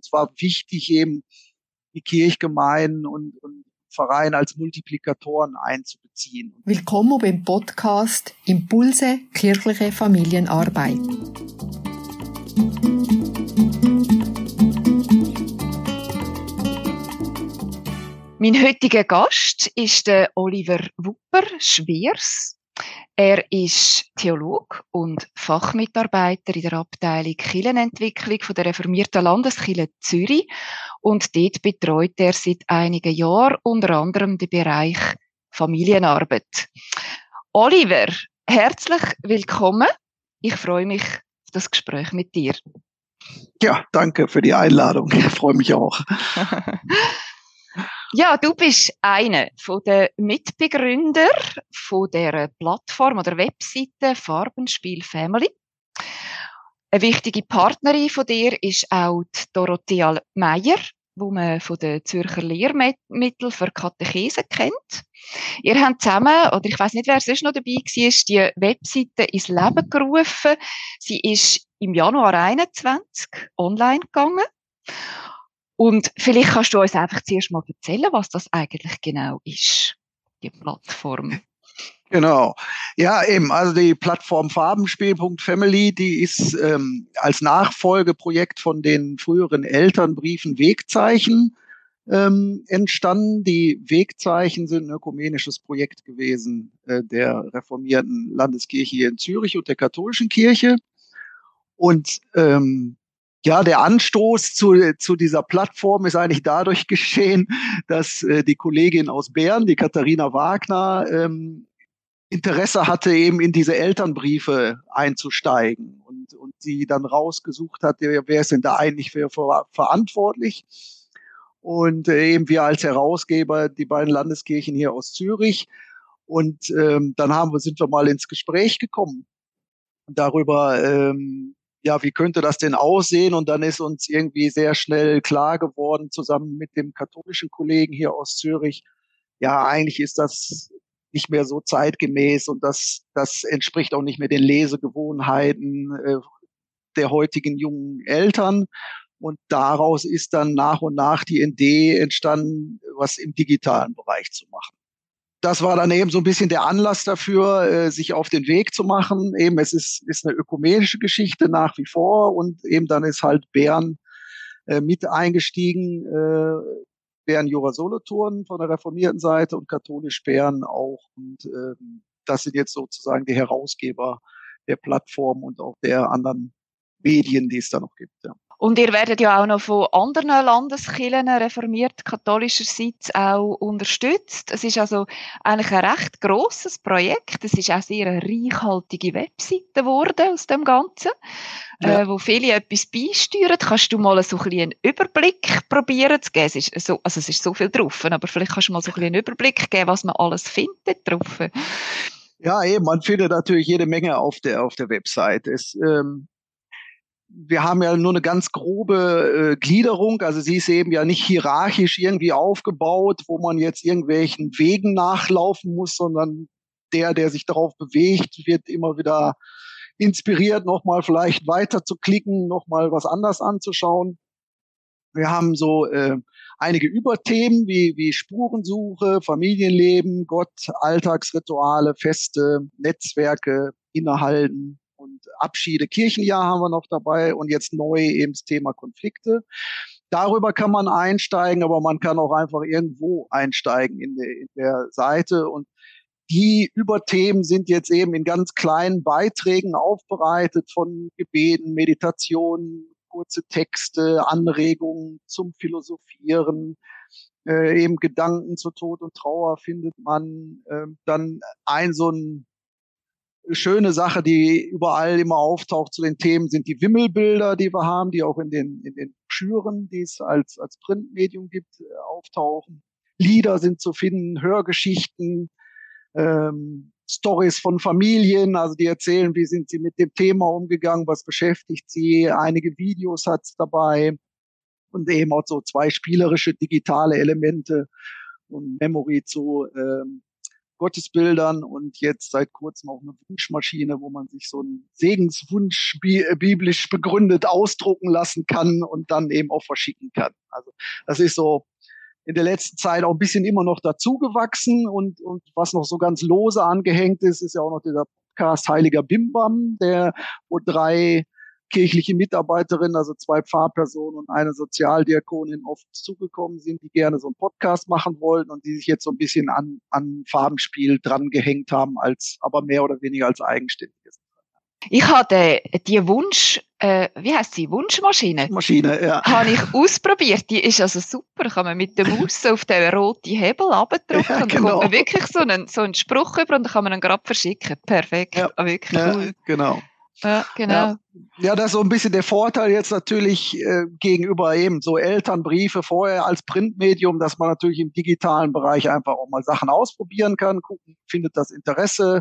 es war wichtig, eben die Kirchgemeinden und, und Vereine als Multiplikatoren einzubeziehen. Willkommen beim Podcast Impulse kirchliche Familienarbeit. Mein heutiger Gast ist der Oliver Wupper Schwiers. Er ist Theolog und Fachmitarbeiter in der Abteilung Kirchenentwicklung von der reformierten Landeskirche Zürich und dort betreut er seit einigen Jahren unter anderem den Bereich Familienarbeit. Oliver, herzlich willkommen. Ich freue mich auf das Gespräch mit dir. Ja, danke für die Einladung. Ich freue mich auch. Ja, du bist einer den Mitbegründer von der Plattform oder Webseite Farbenspiel Family. Eine wichtige Partnerin von dir ist auch die Dorothea Meyer, wo man von den Zürcher Lehrmittel für Katechese kennt. Ihr habt zusammen, oder ich weiß nicht, wer sonst noch dabei war, die Webseite ins Leben gerufen. Sie ist im Januar 21 online gegangen. Und vielleicht kannst du uns einfach zuerst mal erzählen, was das eigentlich genau ist, die Plattform. Genau. Ja, eben, also die Plattform Farbenspiel.family, die ist ähm, als Nachfolgeprojekt von den früheren Elternbriefen Wegzeichen ähm, entstanden. Die Wegzeichen sind ein ökumenisches Projekt gewesen äh, der reformierten Landeskirche hier in Zürich und der katholischen Kirche. Und ähm, ja, der Anstoß zu, zu dieser Plattform ist eigentlich dadurch geschehen, dass äh, die Kollegin aus Bern, die Katharina Wagner, ähm, Interesse hatte, eben in diese Elternbriefe einzusteigen und, und sie dann rausgesucht hat, wer ist denn da eigentlich für, für verantwortlich. Und äh, eben wir als Herausgeber, die beiden Landeskirchen hier aus Zürich. Und ähm, dann haben wir, sind wir mal ins Gespräch gekommen darüber, ähm, ja, wie könnte das denn aussehen? Und dann ist uns irgendwie sehr schnell klar geworden, zusammen mit dem katholischen Kollegen hier aus Zürich, ja, eigentlich ist das nicht mehr so zeitgemäß und das, das entspricht auch nicht mehr den Lesegewohnheiten äh, der heutigen jungen Eltern. Und daraus ist dann nach und nach die Idee entstanden, was im digitalen Bereich zu machen das war dann eben so ein bisschen der Anlass dafür, äh, sich auf den Weg zu machen. Eben, es ist, ist eine ökumenische Geschichte nach wie vor und eben dann ist halt Bern äh, mit eingestiegen, äh, Bern Jura Solothurn von der reformierten Seite und katholisch Bern auch. Und ähm, das sind jetzt sozusagen die Herausgeber der Plattform und auch der anderen Medien, die es da noch gibt. Ja. Und ihr werdet ja auch noch von anderen Landeskirchen reformiert katholischerseits auch unterstützt. Es ist also eigentlich ein recht grosses Projekt. Es ist auch sehr eine reichhaltige Webseite geworden aus dem Ganzen, ja. äh, wo viele etwas beisteuern. Kannst du mal so ein bisschen einen Überblick probieren zu geben? Es ist so, also es ist so viel drauf, aber vielleicht kannst du mal so ein bisschen einen Überblick geben, was man alles findet drauf. Ja, eben, man findet natürlich jede Menge auf der, auf der Website. Es, ähm wir haben ja nur eine ganz grobe äh, Gliederung, also sie ist eben ja nicht hierarchisch irgendwie aufgebaut, wo man jetzt irgendwelchen Wegen nachlaufen muss, sondern der, der sich darauf bewegt, wird immer wieder inspiriert, nochmal vielleicht weiter zu klicken, nochmal was anders anzuschauen. Wir haben so äh, einige Überthemen wie, wie Spurensuche, Familienleben, Gott, Alltagsrituale, Feste, Netzwerke, Innehalten, Abschiede, Kirchenjahr haben wir noch dabei und jetzt neu eben das Thema Konflikte. Darüber kann man einsteigen, aber man kann auch einfach irgendwo einsteigen in der, in der Seite und die Überthemen sind jetzt eben in ganz kleinen Beiträgen aufbereitet von Gebeten, Meditationen, kurze Texte, Anregungen zum Philosophieren, äh, eben Gedanken zu Tod und Trauer findet man. Äh, dann ein so ein schöne Sache, die überall immer auftaucht zu den Themen, sind die Wimmelbilder, die wir haben, die auch in den, in den Schüren, die es als, als Printmedium gibt, äh, auftauchen. Lieder sind zu finden, Hörgeschichten, ähm, Stories von Familien, also die erzählen, wie sind sie mit dem Thema umgegangen, was beschäftigt sie, einige Videos hat's dabei und eben auch so zwei spielerische digitale Elemente und Memory zu ähm, Gottesbildern und jetzt seit kurzem auch eine Wunschmaschine, wo man sich so einen Segenswunsch äh, biblisch begründet ausdrucken lassen kann und dann eben auch verschicken kann. Also das ist so in der letzten Zeit auch ein bisschen immer noch dazugewachsen und, und was noch so ganz lose angehängt ist, ist ja auch noch dieser Podcast Heiliger Bimbam, der wo drei kirchliche Mitarbeiterin, also zwei Pfarrpersonen und eine Sozialdiakonin oft zugekommen sind, die gerne so einen Podcast machen wollten und die sich jetzt so ein bisschen an, an Farbenspiel dran gehängt haben, als aber mehr oder weniger als eigenständiges. Ich hatte die Wunsch, äh, wie heißt sie, Wunschmaschine? Maschine, ja. Habe ich ausprobiert. Die ist also super. Kann man mit der Maus auf den roten Hebel abdrücken ja, und genau. kommt man wirklich so einen, so einen Spruch über und dann kann man ihn gerade verschicken. Perfekt. Ja, wirklich cool. Ja, genau. Ja, genau. Ja, ja, das ist so ein bisschen der Vorteil jetzt natürlich äh, gegenüber eben so Elternbriefe vorher als Printmedium, dass man natürlich im digitalen Bereich einfach auch mal Sachen ausprobieren kann, gucken, findet das Interesse,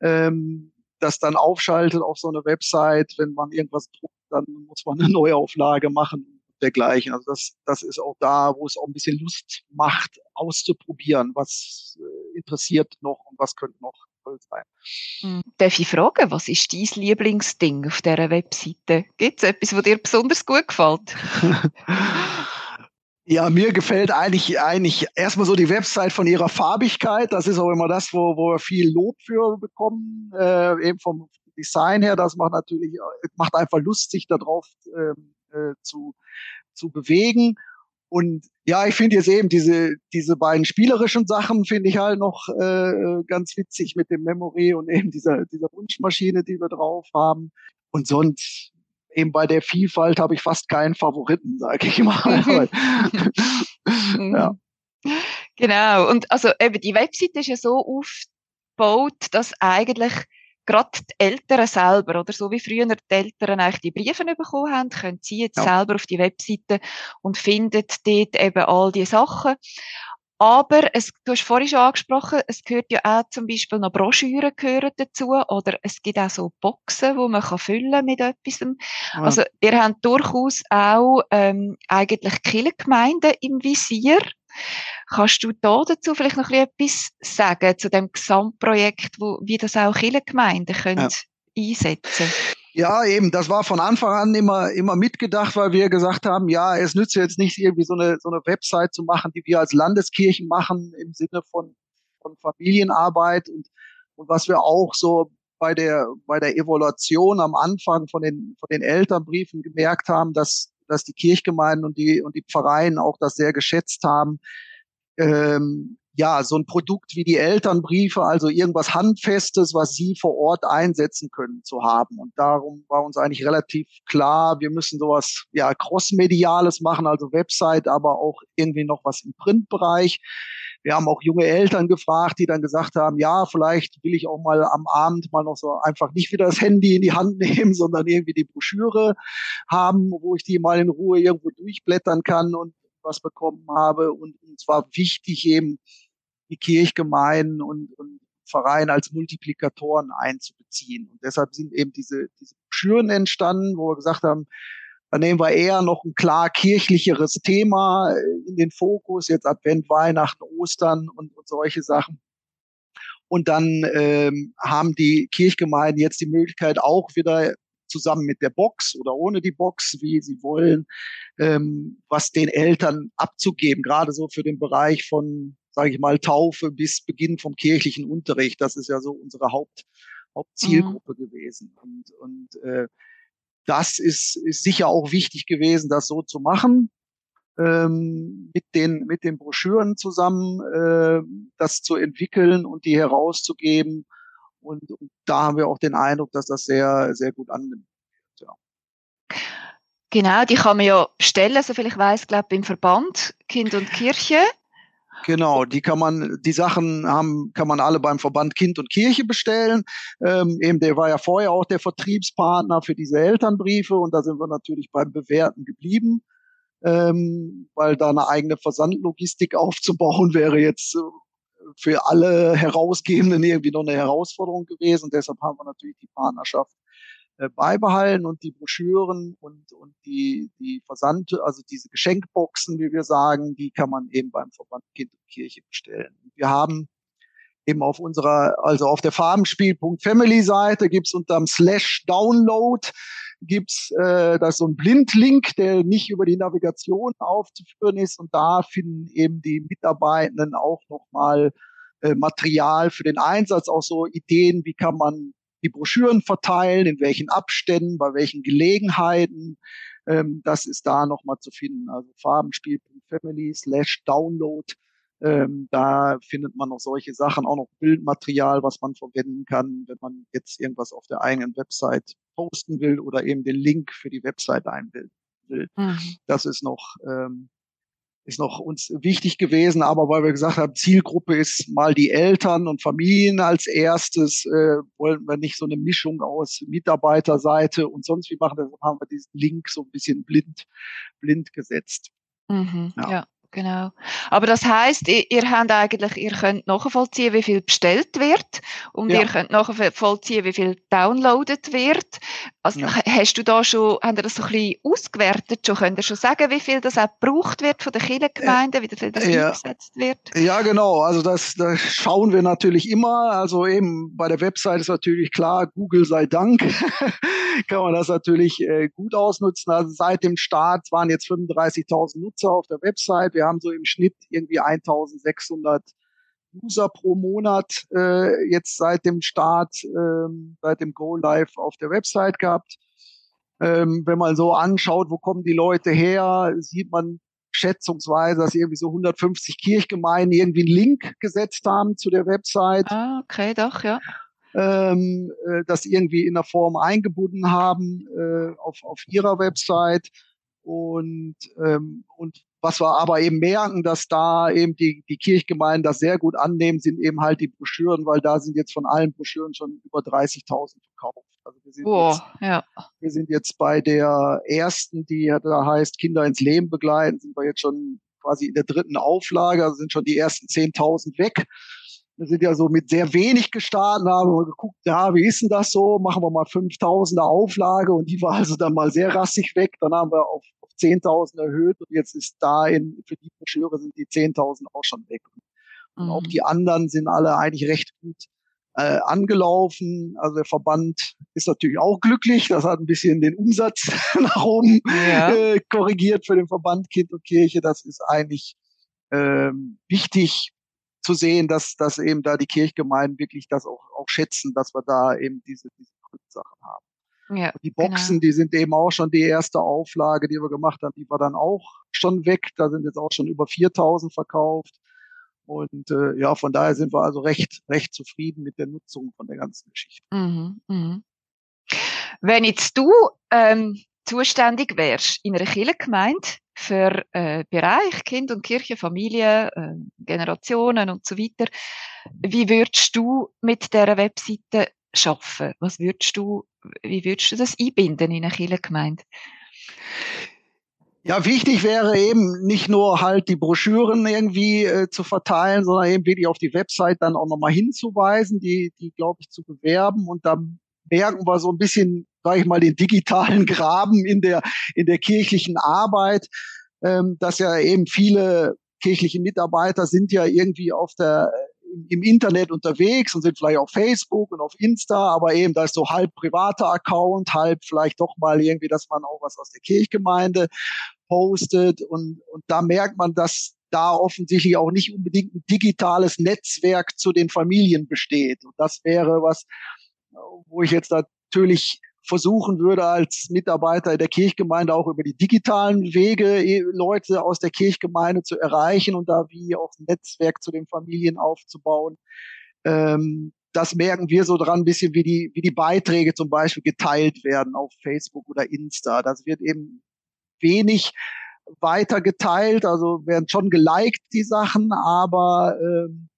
ähm, das dann aufschaltet auf so eine Website, wenn man irgendwas druckt, dann muss man eine Neuauflage machen und dergleichen. Also das, das ist auch da, wo es auch ein bisschen Lust macht, auszuprobieren, was äh, interessiert noch und was könnte noch toll sein. Hm. Darf ich fragen, was ist dein Lieblingsding auf dieser Webseite? Gibt es etwas, was dir besonders gut gefällt? Ja, mir gefällt eigentlich, eigentlich erstmal so die Website von ihrer Farbigkeit. Das ist auch immer das, wo, wo wir viel Lob für bekommen, äh, eben vom Design her. Das macht natürlich, macht einfach Lust, sich darauf ähm, äh, zu, zu bewegen. Und ja, ich finde jetzt eben diese, diese beiden spielerischen Sachen finde ich halt noch äh, ganz witzig mit dem Memory und eben dieser, dieser Wunschmaschine, die wir drauf haben. Und sonst eben bei der Vielfalt habe ich fast keinen Favoriten, sage ich mal. ja. Genau. Und also eben die Webseite ist ja so aufgebaut, dass eigentlich gerade die Eltern selber, oder so wie früher die Eltern eigentlich die Briefe bekommen haben, können sie jetzt ja. selber auf die Webseite und finden dort eben all die Sachen. Aber es, du hast vorhin schon angesprochen, es gehört ja auch zum Beispiel noch Broschüren gehören dazu oder es gibt auch so Boxen, wo man kann füllen mit etwas. Ja. Also ihr habt durchaus auch ähm, eigentlich Kirchengemeinden im Visier. Kannst du da dazu vielleicht noch etwas sagen zu dem Gesamtprojekt, wo, wie das auch Kirchengemeinden können ja. einsetzen ja, eben, das war von Anfang an immer, immer mitgedacht, weil wir gesagt haben, ja, es nützt jetzt nicht irgendwie so eine, so eine Website zu machen, die wir als Landeskirchen machen im Sinne von, von Familienarbeit und, und was wir auch so bei der, bei der Evaluation am Anfang von den, von den Elternbriefen gemerkt haben, dass, dass die Kirchgemeinden und die, und die Pfarreien auch das sehr geschätzt haben, ähm, ja, so ein Produkt wie die Elternbriefe, also irgendwas Handfestes, was sie vor Ort einsetzen können, zu haben. Und darum war uns eigentlich relativ klar, wir müssen sowas, ja, crossmediales machen, also Website, aber auch irgendwie noch was im Printbereich. Wir haben auch junge Eltern gefragt, die dann gesagt haben, ja, vielleicht will ich auch mal am Abend mal noch so einfach nicht wieder das Handy in die Hand nehmen, sondern irgendwie die Broschüre haben, wo ich die mal in Ruhe irgendwo durchblättern kann und was bekommen habe. Und uns war wichtig eben, die Kirchgemeinden und, und Vereine als Multiplikatoren einzubeziehen. Und deshalb sind eben diese, diese Schüren entstanden, wo wir gesagt haben, nehmen wir eher noch ein klar kirchlicheres Thema äh, in den Fokus, jetzt Advent, Weihnachten, Ostern und, und solche Sachen. Und dann ähm, haben die Kirchgemeinden jetzt die Möglichkeit, auch wieder zusammen mit der Box oder ohne die Box, wie sie wollen, ähm, was den Eltern abzugeben, gerade so für den Bereich von sage ich mal, Taufe bis Beginn vom kirchlichen Unterricht. Das ist ja so unsere Haupt, Hauptzielgruppe mhm. gewesen. Und, und äh, das ist, ist sicher auch wichtig gewesen, das so zu machen. Ähm, mit den mit den Broschüren zusammen äh, das zu entwickeln und die herauszugeben und, und da haben wir auch den Eindruck, dass das sehr sehr gut wird. Ja. Genau, die kann man ja bestellen, so viel ich weiß, glaube im Verband Kind und Kirche. Genau, die kann man, die Sachen haben, kann man alle beim Verband Kind und Kirche bestellen. Ähm, eben, der war ja vorher auch der Vertriebspartner für diese Elternbriefe und da sind wir natürlich beim Bewerten geblieben, ähm, weil da eine eigene Versandlogistik aufzubauen wäre jetzt äh, für alle Herausgebenden irgendwie noch eine Herausforderung gewesen. deshalb haben wir natürlich die Partnerschaft beibehalten und die Broschüren und, und die, die Versand, also diese Geschenkboxen, wie wir sagen, die kann man eben beim Verband Kind und Kirche bestellen. Wir haben eben auf unserer, also auf der Farbenspiel.family-Seite gibt's unterm Slash Download gibt's äh, da so ein Blindlink, der nicht über die Navigation aufzuführen ist und da finden eben die Mitarbeitenden auch nochmal äh, Material für den Einsatz, auch so Ideen, wie kann man die Broschüren verteilen, in welchen Abständen, bei welchen Gelegenheiten. Ähm, das ist da nochmal zu finden. Also Farbenspiel.family slash Download. Ähm, da findet man noch solche Sachen, auch noch Bildmaterial, was man verwenden kann, wenn man jetzt irgendwas auf der eigenen Website posten will oder eben den Link für die Website einbilden will. Mhm. Das ist noch ähm, ist noch uns wichtig gewesen, aber weil wir gesagt haben, Zielgruppe ist mal die Eltern und Familien als erstes, äh, wollen wir nicht so eine Mischung aus Mitarbeiterseite und sonst wie machen, deshalb haben wir diesen Link so ein bisschen blind, blind gesetzt. Mhm, ja. ja. Genau. Aber das heißt, ihr, ihr habt eigentlich, ihr könnt nachvollziehen, wie viel bestellt wird und ja. ihr könnt nachvollziehen, wie viel downloadet wird. Also ja. hast du da schon, habt ihr das so ein bisschen ausgewertet schon? Könnt ihr schon sagen, wie viel das auch gebraucht wird von der Kirchengemeinde, wie viel das ja. eingesetzt wird? Ja, genau. Also das, das schauen wir natürlich immer. Also eben bei der Website ist natürlich klar, Google sei Dank, kann man das natürlich äh, gut ausnutzen. Also seit dem Start waren jetzt 35.000 Nutzer auf der Website. Wir haben so im Schnitt irgendwie 1600 User pro Monat äh, jetzt seit dem Start, ähm, seit dem Go Live auf der Website gehabt. Ähm, wenn man so anschaut, wo kommen die Leute her, sieht man schätzungsweise, dass irgendwie so 150 Kirchgemeinden irgendwie einen Link gesetzt haben zu der Website. Ah, okay, doch, ja. Ähm, äh, das irgendwie in der Form eingebunden haben äh, auf, auf ihrer Website. Und, ähm, und was wir aber eben merken, dass da eben die, die Kirchgemeinden das sehr gut annehmen, sind eben halt die Broschüren, weil da sind jetzt von allen Broschüren schon über 30.000 verkauft. Also wir sind, oh, jetzt, ja. wir sind jetzt bei der ersten, die da heißt Kinder ins Leben begleiten, sind wir jetzt schon quasi in der dritten Auflage, also sind schon die ersten 10.000 weg. Wir sind ja so mit sehr wenig gestartet, haben wir geguckt, ja, wie ist denn das so? Machen wir mal 5000er Auflage und die war also dann mal sehr rassig weg. Dann haben wir auf 10.000 erhöht und jetzt ist da in, für die Broschüre sind die 10.000 auch schon weg. Und mhm. auch die anderen sind alle eigentlich recht gut äh, angelaufen. Also der Verband ist natürlich auch glücklich. Das hat ein bisschen den Umsatz nach oben ja. äh, korrigiert für den Verband Kind und Kirche. Das ist eigentlich ähm, wichtig zu sehen, dass, dass eben da die Kirchgemeinden wirklich das auch, auch schätzen, dass wir da eben diese, diese Sachen haben. Ja, die Boxen, genau. die sind eben auch schon die erste Auflage, die wir gemacht haben, die war dann auch schon weg. Da sind jetzt auch schon über 4000 verkauft. Und äh, ja, von daher sind wir also recht, recht zufrieden mit der Nutzung von der ganzen Geschichte. Mhm, mh. Wenn jetzt du ähm, zuständig wärst in einer Kirchengemeinde für äh, Bereich Kind und Kirche, Familie, äh, Generationen und so weiter, wie würdest du mit der Webseite schaffen? Was würdest du, wie würdest du das einbinden in eine Kirchengemeinde? Ja, wichtig wäre eben nicht nur halt die Broschüren irgendwie äh, zu verteilen, sondern eben wirklich auf die Website dann auch nochmal hinzuweisen, die, die glaube ich, zu bewerben und dann merken wir so ein bisschen, sage ich mal, den digitalen Graben in der, in der kirchlichen Arbeit, ähm, dass ja eben viele kirchliche Mitarbeiter sind ja irgendwie auf der im Internet unterwegs und sind vielleicht auf Facebook und auf Insta, aber eben da ist so halb privater Account, halb vielleicht doch mal irgendwie, dass man auch was aus der Kirchgemeinde postet und, und da merkt man, dass da offensichtlich auch nicht unbedingt ein digitales Netzwerk zu den Familien besteht. Und das wäre was, wo ich jetzt natürlich versuchen würde, als Mitarbeiter der Kirchgemeinde auch über die digitalen Wege eh, Leute aus der Kirchgemeinde zu erreichen und da wie auch ein Netzwerk zu den Familien aufzubauen. Ähm, das merken wir so dran, ein bisschen wie die, wie die Beiträge zum Beispiel geteilt werden auf Facebook oder Insta. Das wird eben wenig weiter geteilt, also werden schon geliked, die Sachen, aber ähm,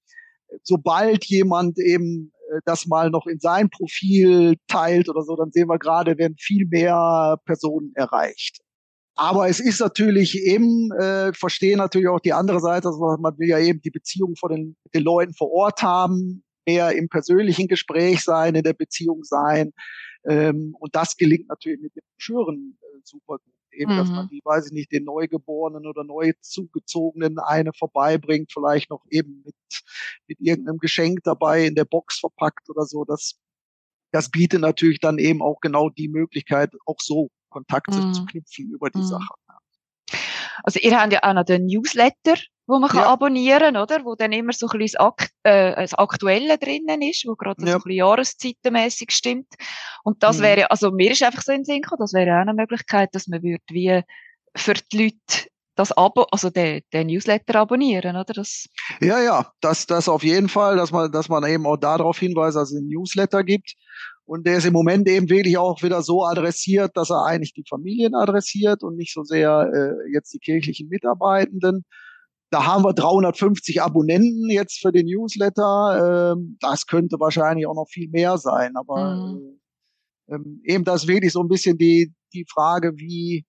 sobald jemand eben das mal noch in sein Profil teilt oder so, dann sehen wir gerade, werden viel mehr Personen erreicht. Aber es ist natürlich eben, äh, verstehen natürlich auch die andere Seite, also man will ja eben die Beziehung von den, den Leuten vor Ort haben, mehr im persönlichen Gespräch sein, in der Beziehung sein. Ähm, und das gelingt natürlich mit den Broschüren äh, super gut eben, mhm. dass man mhm. die, weiß ich nicht, den Neugeborenen oder neu zugezogenen eine vorbeibringt, vielleicht noch eben mit, mit irgendeinem Geschenk dabei in der Box verpackt oder so. Das, das bietet natürlich dann eben auch genau die Möglichkeit, auch so Kontakte mhm. zu knüpfen über die mhm. Sache. Also ihr habt ja auch noch den Newsletter, wo man kann ja. abonnieren kann, oder? Wo dann immer so ein bisschen das, Akt, äh, das Aktuelle drinnen ist, wo gerade ja. so ein bisschen jahreszeitenmäßig stimmt. Und das mhm. wäre, also mir ist einfach so in den Sinn gekommen, das wäre auch eine Möglichkeit, dass man würde wie für die Leute das Abo, also den, den Newsletter abonnieren, oder? Das ja, ja, das, das auf jeden Fall, dass man, dass man eben auch darauf hinweist, dass es einen Newsletter gibt. Und der ist im Moment eben wirklich auch wieder so adressiert, dass er eigentlich die Familien adressiert und nicht so sehr äh, jetzt die kirchlichen Mitarbeitenden. Da haben wir 350 Abonnenten jetzt für den Newsletter. Ähm, das könnte wahrscheinlich auch noch viel mehr sein. Aber mhm. äh, ähm, eben das wirklich so ein bisschen die, die Frage, wie,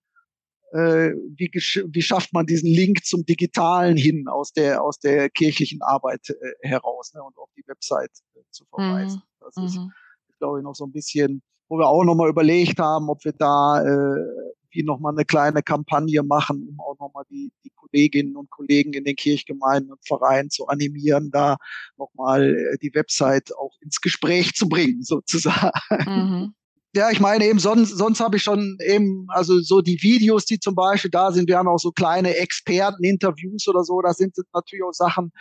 äh, wie, wie schafft man diesen Link zum Digitalen hin aus der, aus der kirchlichen Arbeit äh, heraus ne, und auf die Website äh, zu verweisen. Mhm. Das ist, mhm glaube ich, noch so ein bisschen, wo wir auch nochmal überlegt haben, ob wir da äh, wie nochmal eine kleine Kampagne machen, um auch nochmal die, die Kolleginnen und Kollegen in den Kirchgemeinden und Vereinen zu animieren, da nochmal äh, die Website auch ins Gespräch zu bringen, sozusagen. Mhm. Ja, ich meine eben, sonst, sonst habe ich schon eben, also so die Videos, die zum Beispiel da sind, wir haben auch so kleine Experteninterviews oder so, da sind natürlich auch Sachen,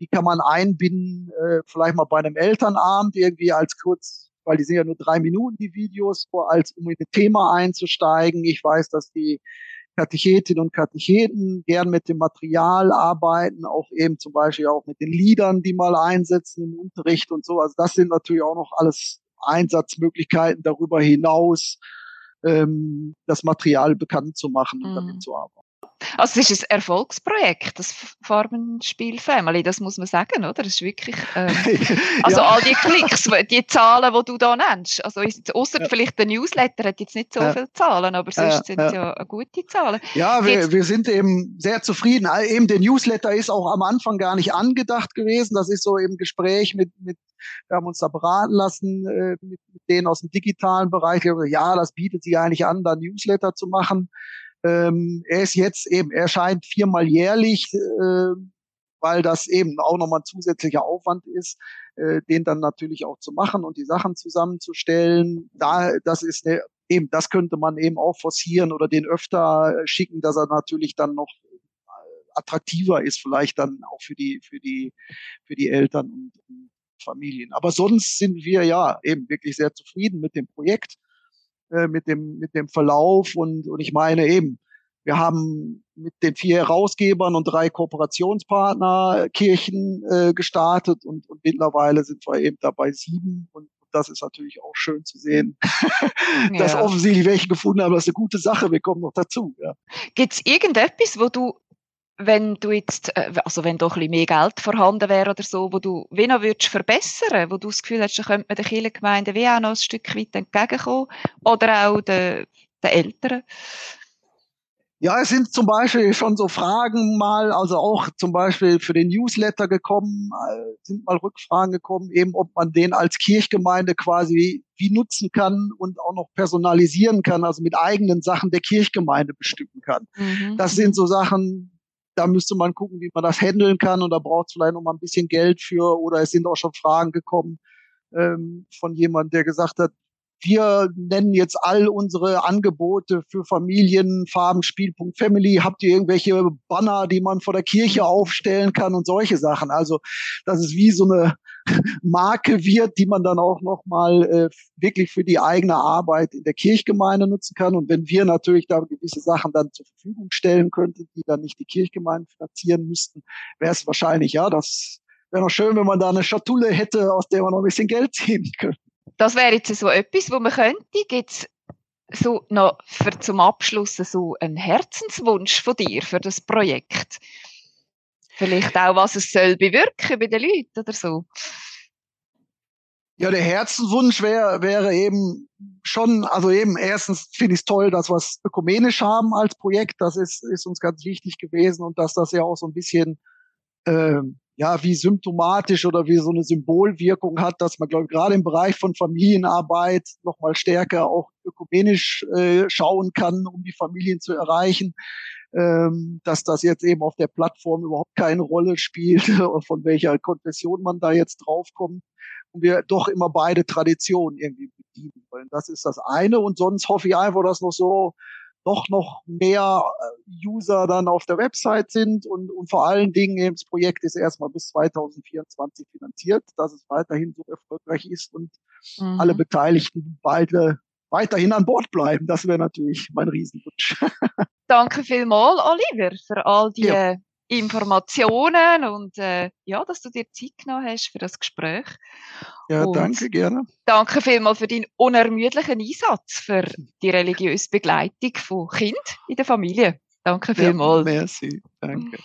die kann man einbinden, äh, vielleicht mal bei einem Elternabend irgendwie als kurz weil die sind ja nur drei Minuten, die Videos, als um in ein Thema einzusteigen. Ich weiß, dass die Katechetinnen und Katecheten gern mit dem Material arbeiten, auch eben zum Beispiel auch mit den Liedern, die mal einsetzen im Unterricht und so. Also das sind natürlich auch noch alles Einsatzmöglichkeiten darüber hinaus, ähm, das Material bekannt zu machen und mhm. damit zu arbeiten. Also es ist ein Erfolgsprojekt, das Farbenspiel Family, das muss man sagen, oder? Das ist wirklich, ähm, also ja. all die Klicks, die Zahlen, die du da nennst, also außer ja. vielleicht der Newsletter hat jetzt nicht so ja. viele Zahlen, aber sonst sind es ja gute Zahlen. Ja, wir, wir sind eben sehr zufrieden. Eben der Newsletter ist auch am Anfang gar nicht angedacht gewesen. Das ist so im Gespräch mit, mit wir haben uns da beraten lassen äh, mit, mit denen aus dem digitalen Bereich. Ja, das bietet sich eigentlich an, da Newsletter zu machen. Ähm, er ist jetzt eben, er erscheint viermal jährlich, äh, weil das eben auch nochmal ein zusätzlicher Aufwand ist, äh, den dann natürlich auch zu machen und die Sachen zusammenzustellen. Da, das ist der, eben, das könnte man eben auch forcieren oder den öfter schicken, dass er natürlich dann noch attraktiver ist, vielleicht dann auch für die, für die, für die Eltern und, und Familien. Aber sonst sind wir ja eben wirklich sehr zufrieden mit dem Projekt. Äh, mit dem, mit dem Verlauf und, und ich meine eben, wir haben mit den vier Herausgebern und drei Kooperationspartner Kirchen äh, gestartet und, und mittlerweile sind wir eben dabei sieben und das ist natürlich auch schön zu sehen, dass ja. offensichtlich welche gefunden haben. Das ist eine gute Sache. Wir kommen noch dazu. Ja. Gibt es irgendetwas, wo du wenn du jetzt, äh, also wenn doch ein bisschen mehr Geld vorhanden wäre oder so, wo du wie noch würdest verbessern, wo du das Gefühl hast, da könnte man den Kirchengemeinden wie auch noch ein Stück weit entgegenkommen oder auch den, den Eltern? Ja, es sind zum Beispiel schon so Fragen mal, also auch zum Beispiel für den Newsletter gekommen, äh, sind mal Rückfragen gekommen, eben ob man den als Kirchgemeinde quasi wie nutzen kann und auch noch personalisieren kann, also mit eigenen Sachen der Kirchgemeinde bestücken kann. Mhm. Das sind so Sachen, da müsste man gucken, wie man das handeln kann und da braucht es vielleicht noch mal ein bisschen Geld für oder es sind auch schon Fragen gekommen ähm, von jemandem, der gesagt hat, wir nennen jetzt all unsere Angebote für Familien, Farbenspiel.family. Habt ihr irgendwelche Banner, die man vor der Kirche aufstellen kann und solche Sachen? Also, das ist wie so eine Marke wird, die man dann auch nochmal äh, wirklich für die eigene Arbeit in der Kirchgemeinde nutzen kann. Und wenn wir natürlich da gewisse Sachen dann zur Verfügung stellen könnten, die dann nicht die Kirchgemeinden finanzieren müssten, wäre es wahrscheinlich, ja, das wäre noch schön, wenn man da eine Schatulle hätte, aus der man noch ein bisschen Geld ziehen könnte. Das wäre jetzt so etwas, wo man könnte. Gibt so noch für zum Abschluss so einen Herzenswunsch von dir für das Projekt? Vielleicht auch, was es soll bewirken bei den Leuten oder so. Ja, der Herzenswunsch wäre wäre eben schon, also eben erstens finde ich es toll, dass wir es ökumenisch haben als Projekt. Das ist, ist uns ganz wichtig gewesen und dass das ja auch so ein bisschen äh, ja, wie symptomatisch oder wie so eine Symbolwirkung hat, dass man, glaube ich, gerade im Bereich von Familienarbeit nochmal stärker auch ökumenisch äh, schauen kann, um die Familien zu erreichen. Ähm, dass das jetzt eben auf der Plattform überhaupt keine Rolle spielt, von welcher Konfession man da jetzt draufkommt. Und wir doch immer beide Traditionen irgendwie bedienen wollen. Das ist das eine. Und sonst hoffe ich einfach, dass noch so doch noch mehr äh, User dann auf der Website sind und, und vor allen Dingen eben das Projekt ist erstmal bis 2024 finanziert, dass es weiterhin so erfolgreich ist und mhm. alle Beteiligten beide weiterhin an Bord bleiben. Das wäre natürlich mein Riesenwunsch. Danke vielmals, Oliver, für all die ja. Informationen und äh, ja, dass du dir Zeit genommen hast für das Gespräch. Ja, und danke, gerne. Danke vielmals für deinen unermüdlichen Einsatz für die religiöse Begleitung von Kind in der Familie. Danke vielmals. Ja, merci, danke.